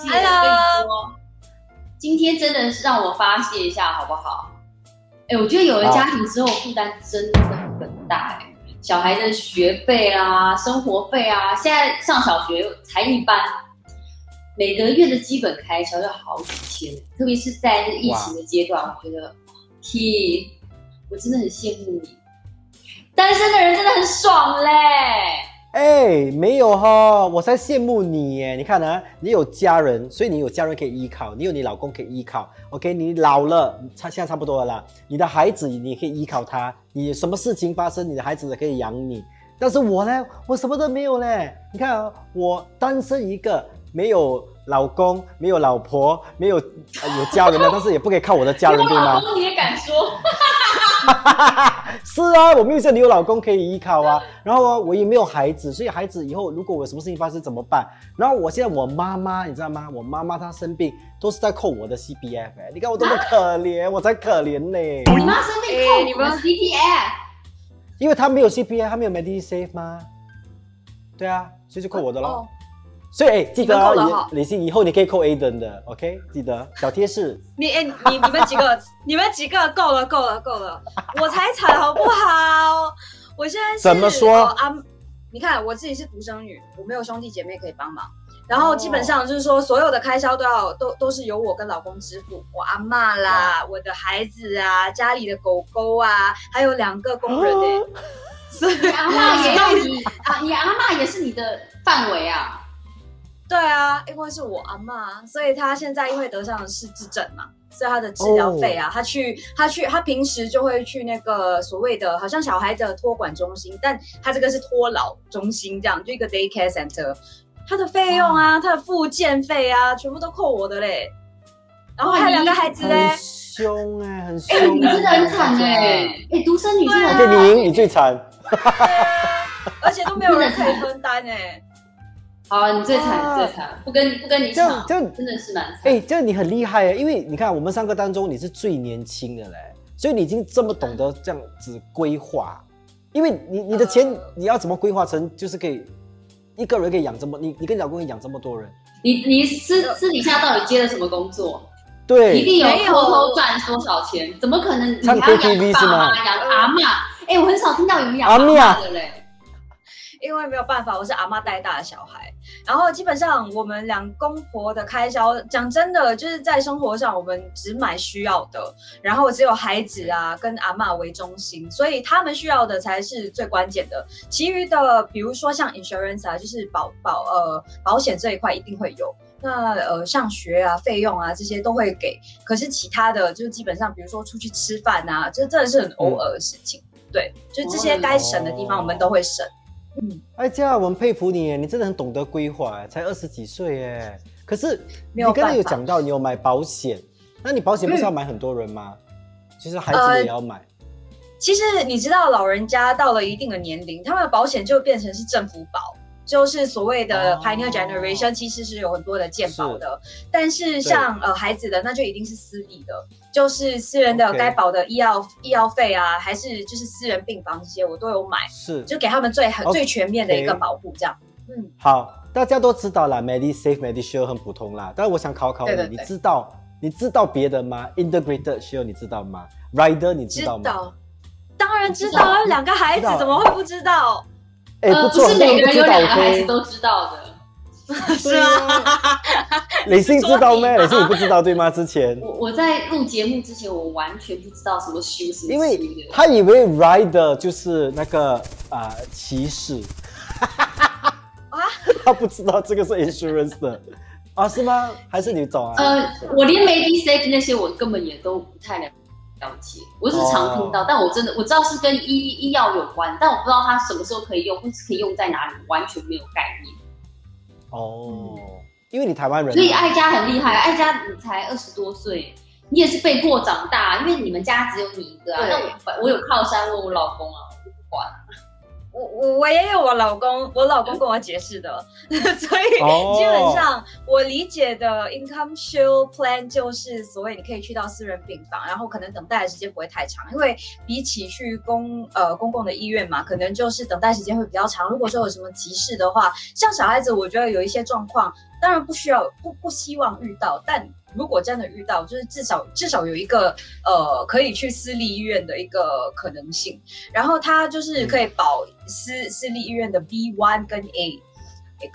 谢。我跟你说，今天真的是让我发泄一下，好不好？哎，我觉得有了家庭之后，负担真的很大哎。小孩的学费啊，生活费啊，现在上小学才一班，每个月的基本开销要好几千，特别是在疫情的阶段，我觉得，T，我真的很羡慕你，单身的人真的很爽嘞。哎，没有哈，我才羡慕你耶！你看呢，你有家人，所以你有家人可以依靠，你有你老公可以依靠。OK，你老了，差现在差不多了啦。你的孩子，你可以依靠他，你什么事情发生，你的孩子可以养你。但是我呢，我什么都没有嘞。你看啊，我单身一个，没有老公，没有老婆，没有有家人的，但是也不可以靠我的家人，对吗？老公你也敢说？是啊，我没有像你有老公可以依靠啊，然后啊，我也没有孩子，所以孩子以后如果我有什么事情发生怎么办？然后我现在我妈妈，你知道吗？我妈妈她生病都是在扣我的 CPF，你看我多么可怜，我才可怜呢。你妈生病扣你们 CPF？因为她没有 CPF，她没有 Medisave 吗？对啊，所以就扣我的喽。所以哎，记得啊，李信以后你可以扣 Aden 的，OK？记得小贴士。你哎，你你们几个，你们几个够了，够了，够了，我才惨好不好？我现在是怎么说啊？你看我自己是独生女，我没有兄弟姐妹可以帮忙，然后基本上就是说所有的开销都要都都是由我跟老公支付，我阿妈啦，我的孩子啊，家里的狗狗啊，还有两个工人哎，所以阿妈也要你 啊，你阿妈也是你的范围啊。对啊，因为是我阿妈，所以她现在因为得上了失智症嘛，所以她的治疗费啊，她去她去她平时就会去那个所谓的好像小孩的托管中心，但她这个是托老中心这样，就一个 daycare center，她的费用啊，她的复健费啊，全部都扣我的嘞。然后还有两个孩子嘞，凶哎，很凶，你真的很惨哎，哎，独生女真的，对，你赢，你最惨，而且都没有人可以分担哎。好，你最惨，最惨，不跟不跟你抢，这真的是蛮惨。哎，这你很厉害哎，因为你看我们三个当中你是最年轻的嘞，所以你已经这么懂得这样子规划，因为你你的钱你要怎么规划成就是可以一个人可以养这么你你跟老公可以养这么多人，你你私私底下到底接了什么工作？对，一定有偷偷赚多少钱？怎么可能？唱 KTV 是吗？养阿妈？哎，我很少听到有人养阿妈的嘞。因为没有办法，我是阿妈带大的小孩，然后基本上我们两公婆的开销，讲真的，就是在生活上我们只买需要的，然后只有孩子啊跟阿妈为中心，所以他们需要的才是最关键的，其余的比如说像 insurance 啊，就是保保呃保险这一块一定会有，那呃上学啊费用啊这些都会给，可是其他的就是基本上比如说出去吃饭啊，这真的是很偶尔的事情，对，就这些该省的地方我们都会省。嗯，哎，这样我们佩服你，你真的很懂得规划，才二十几岁哎。可是你刚才有讲到你有买保险，那你保险不是要买很多人吗？其实孩子也要买。其实你知道，老人家到了一定的年龄，他们的保险就变成是政府保。就是所谓的 pioneer generation，其实是有很多的健保的，但是像呃孩子的那就一定是私立的，就是私人的该保的医药医药费啊，还是就是私人病房这些我都有买，是。就给他们最最全面的一个保护这样。嗯，好，大家都知道啦，MediSafe、Medishield 很普通啦，但是我想考考你，你知道你知道别的吗？Integrated Shield 你知道吗？Rider 你知道吗？当然知道啊，两个孩子怎么会不知道？哎，不是每个人有两个孩子都知道的，是吗？李信知道吗？李信你不知道对吗？之前我我在录节目之前，我完全不知道什么修饰，因为他以为 rider 就是那个啊骑士，啊，他不知道这个是 insurance 的啊，是吗？还是你懂啊？呃，我连 Medisave 那些我根本也都不太了解。了解，我是常听到，但我真的我知道是跟医医药有关，但我不知道它什么时候可以用，或是可以用在哪里，完全没有概念。哦，因为你台湾人，所以爱家很厉害，爱家你才二十多岁，你也是被迫长大，因为你们家只有你一个啊。那我我有靠山，问我老公啊，我不管。我我我也有我老公，我老公跟我解释的，所以基本上我理解的 income shield plan 就是所谓你可以去到私人病房，然后可能等待的时间不会太长，因为比起去公呃公共的医院嘛，可能就是等待时间会比较长。如果说有什么急事的话，像小孩子，我觉得有一些状况，当然不需要，不不希望遇到，但如果真的遇到，就是至少至少有一个呃可以去私立医院的一个可能性。然后他就是可以保私私立医院的 B one 跟 A。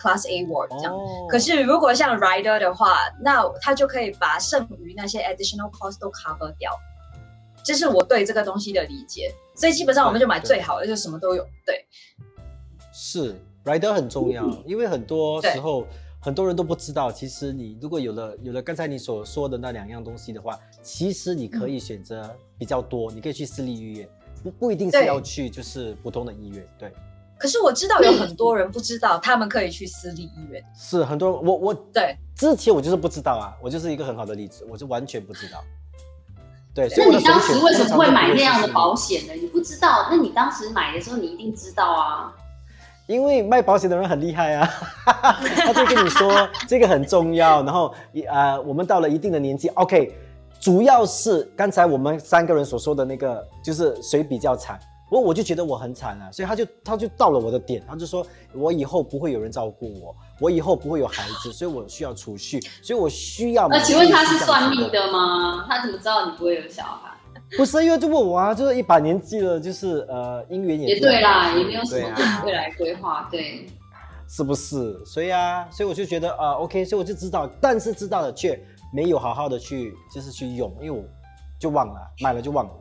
Class A ward 这样，哦可是如果像 rider 的话，那他就可以把剩余那些 additional cost 都 cover 掉。这是我对这个东西的理解，所以基本上我们就买最好的，就什么都有。对，是 rider 很重要，因为很多对时候很多人都不知道，其实你如果有了有了刚才你所说的那两样东西的话，其实你可以选择比较多，你可以去私立医院，不不一定是要去就是普通的医院，对，可是我知道有很多人不知道，他们可以去私立医院。是很多人我我对，之前我就是不知道啊，我就是一个很好的例子，我就完全不知道。对，所那你当时为什么会买那样的保险呢？你不知道，那你当时买的时候你一定知道啊。因为卖保险的人很厉害啊，他就跟你说这个很重要，然后呃，我们到了一定的年纪，OK，主要是刚才我们三个人所说的那个，就是谁比较惨。我我就觉得我很惨啊，所以他就他就到了我的点，他就说我以后不会有人照顾我，我以后不会有孩子，所以我需要储蓄，所以我需要。那请问他是算命？的吗？他怎么知道你不会有小孩？不是，因为就问我啊，就是一把年纪了，就是呃，姻缘也也对啦，也没有什么未来规划。对，是不是？所以啊，所以我就觉得啊、o k 所以我就知道，但是知道了却没有好好的去就是去用，因为我就忘了，买了就忘了，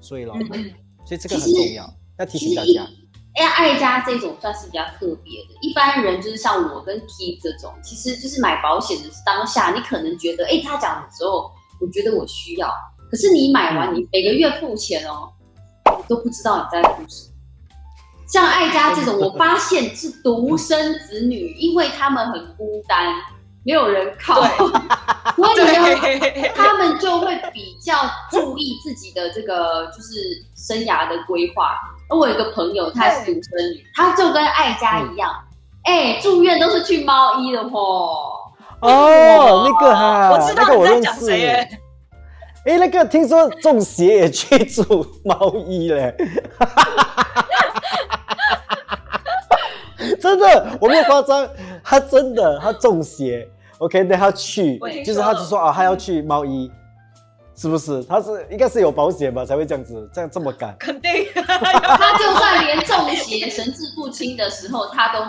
所以咯，嗯嗯所以这个很重要，要提醒大家。哎，爱家这种算是比较特别的。一般人就是像我跟 Keith 这种，其实就是买保险的当下，你可能觉得，哎，他讲的时候，我觉得我需要，可是你买完，你每个月付钱哦，你都不知道你在付什么。像爱家这种，我发现是独生子女，因为他们很孤单，没有人靠，所以他们就会比较注意自己的这个就是生涯的规划。而我有一个朋友，她是独生女，她就跟爱家一样，哎、住院都是去猫医的吼。哦，那个哈，我知道你在讲识。谁耶。哎，那个听说中邪也去住猫医嘞，真的，我没有夸张，他真的他中邪，OK，那他去，就是他就说啊，他要去猫医，是不是？他是应该是有保险吧，才会这样子，这样这么赶。肯定。他就算连中邪、神志不清的时候，他都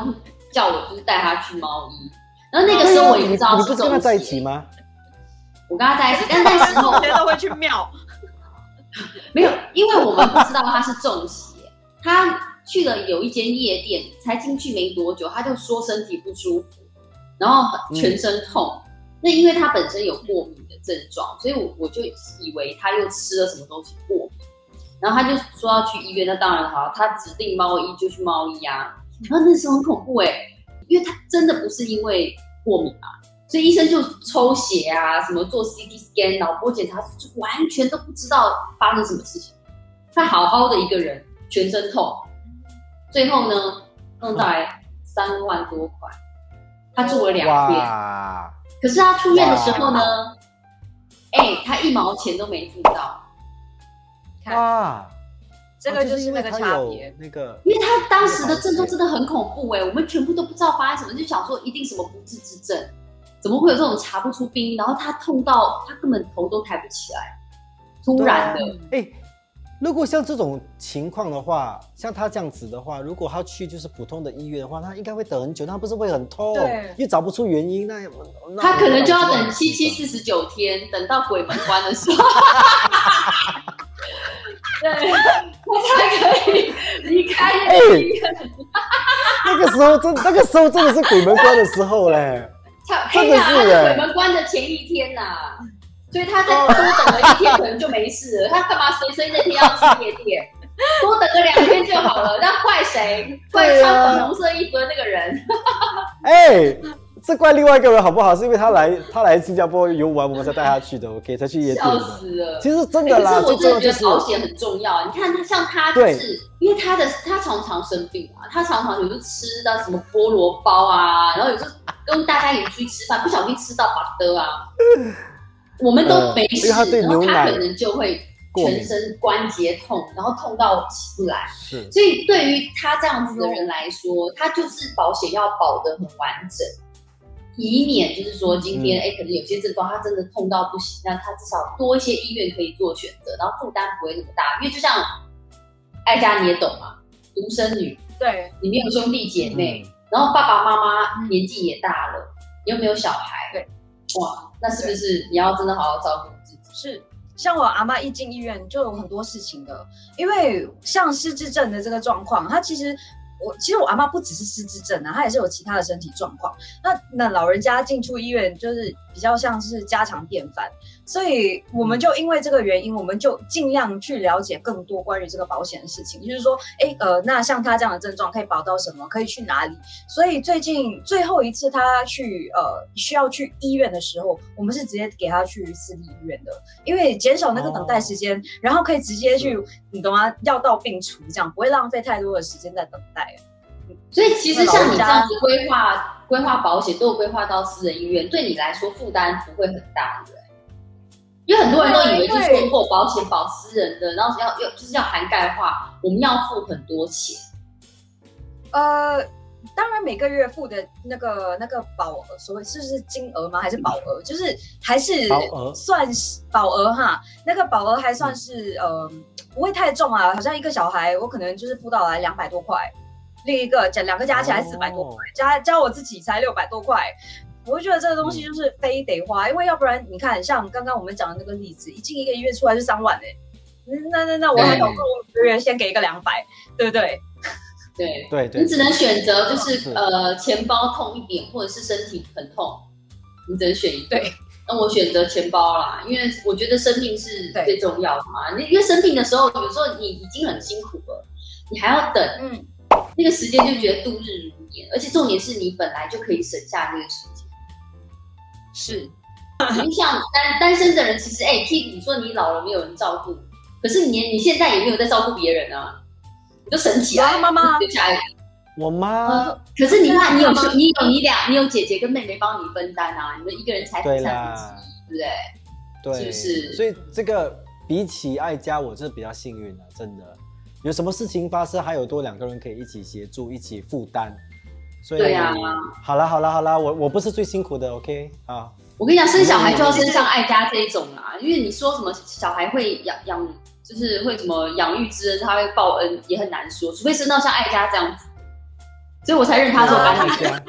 叫我就是带他去猫医。然后那个时候我也不知道你不是跟他中在一起邪，吗？我跟他在一起，但那时候同学都会去庙，没有，因为我们不知道他是中邪，他去了有一间夜店，才进去没多久，他就说身体不舒服，然后全身痛。那因为他本身有过敏的症状，所以我我就以为他又吃了什么东西过敏，然后他就说要去医院，那当然好，他指定猫医就去猫医啊。然后那时候很恐怖哎、因为他真的不是因为过敏嘛，所以医生就抽血啊，什么做 CT scan、脑波检查，就完全都不知道发生什么事情。他好好的一个人，全身痛，最后呢弄到来三万多块，他住了两天。可是他出院的时候呢，哎、他一毛钱都没付到，看哇，这个就是那个差别。那个因为他当时的症状真的很恐怖哎、我们全部都不知道发生什么，就想说一定什么不治之症，怎么会有这种查不出病因？然后他痛到他根本头都抬不起来，突然的，哎，如果像这种情况的话，像他这样子的话，如果他去就是普通的医院的话，他应该会等很久，他不是会很痛，又找不出原因，那那他可能就要等七七四十九天，等到鬼门关的时候，对，我才可以离开那个医院。那个时候真那个时候真的是鬼门关的时候嘞，他真的是嘿呀他是鬼门关的前一天呐、所以他再多等了一天，可能就没事了。他干嘛随随那天要去夜店？多等个两天就好了，那怪谁？怪穿粉红色衣服的那个人。哎，这怪另外一个人好不好？是因为他来他来新加坡游玩，我们才带他去的，OK，才去夜店笑。死了。其实真的啦，是我真的觉得保险很重要。你看他像他就是，因为他的他常常生病啊，他常常有时候吃到什么菠萝包啊，然后有时候跟大家一起出去吃饭，不小心吃到把的啊，我们都没事，他对然后他可能就会全身关节痛，然后痛到起不来。是所以对于他这样子的人来说，他就是保险要保的很完整。以免就是说今天哎、可能有些症状他真的痛到不行，那他至少多一些医院可以做选择，然后负担不会那么大。因为就像艾佳你也懂嘛，独生女，对，你没有兄弟姐妹，嗯然后爸爸妈妈年纪也大了，你又没有小孩，对，哇，那是不是你要真的好好照顾自己？是。像我阿妈一进医院就有很多事情的，因为像失智症的这个状况，她其实我其实我阿妈不只是失智症啊，她也是有其他的身体状况。那那老人家进出医院就是比较像是家常便饭，所以我们就因为这个原因，我们就尽量去了解更多关于这个保险的事情，就是说，哎呃，那像他这样的症状可以保到什么，可以去哪里？所以最近最后一次他去呃需要去医院的时候，我们是直接给他去私立医院的，因为减少那个等待时间，然后可以直接去，你懂吗？药到病除，这样不会浪费太多的时间在等待。所以其实像你这样子规划规划保险，都有规划到私人医院，对你来说负担不会很大，对？因为很多人都以为就是通过保险保私人的，然后要要就是要涵盖化，我们要付很多钱。呃，当然每个月付的那个那个保额，所谓是是金额吗？还是保额？就是还是算是保额哈，那个保额还算是呃不会太重啊，好像一个小孩我可能就是付到来两百多块，另一个加两个加起来四百多块，加加我自己才六百多块。我就觉得这个东西就是非得花，因为要不然你看，像刚刚我们讲的那个例子，一进一个医院出来就三万哎、那那那我还搞不如每个月先给一个两百，对不对？对，对对，你只能选择就是是呃钱包痛一点，或者是身体很痛，你只能选一个。对，那我选择钱包啦，因为我觉得生命是最重要的嘛。你因为生病的时候，有时候你已经很辛苦了，你还要等，嗯，那个时间就觉得度日如年，而且重点是你本来就可以省下那个时间。是因为像单单身的人，其实哎、替你说你老了没有人照顾，可是你你现在也没有在照顾别人啊，你都神奇啊妈妈留下来。我妈可是你看，你有你有你俩，你有姐姐跟妹妹帮你分担啊，你们一个人才对三分啦之一，对不对？对，是不是所以这个比起爱家，我是比较幸运的，真的。有什么事情发生，还有多两个人可以一起协助，一起负担。所以，对啊好啦好啦好啦，我我不是最辛苦的，OK 啊，我跟你讲，生小孩就要生像爱家这一种啦，因为你说什么小孩会养养，就是会什么养育之恩，他会报恩，也很难说，除非生到像爱家这样子，所以我才认他做干女儿。爱家。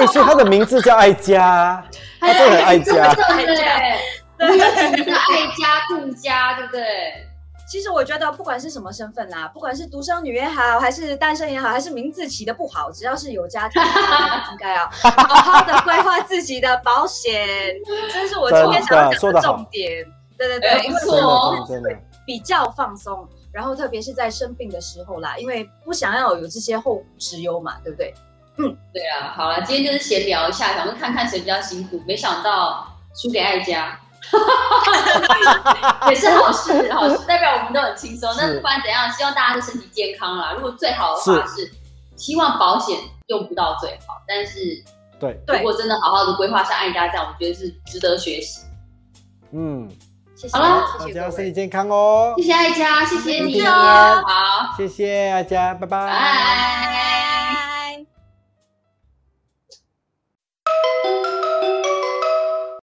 哎，所以他的名字叫爱家，他真的很爱家。对不对？我们有几个爱家、顾家，对不对？其实我觉得，不管是什么身份啦，不管是独生女也好，还是单身也好，还是名字起的不好，只要是有家庭，应该要 好好的规划自己的保险，这是我今天想要讲的重点。对对对，因为哎不错比较放松，然后特别是在生病的时候啦，因为不想要有这些后顾之忧嘛，对不对？嗯对啊，好了，今天就是闲聊一下，想说看看谁比较辛苦，没想到输给爱家，也是好事，好事，代表我们都很轻松。那不管怎样？希望大家都身体健康啦。如果最好的话是，希望保险用不到最好，但是对，如果真的好好的规划像爱家这样，我觉得是值得学习。嗯，谢谢，大家身体健康哦。谢谢爱家，谢谢你哦，好，谢谢爱家，拜拜。拜。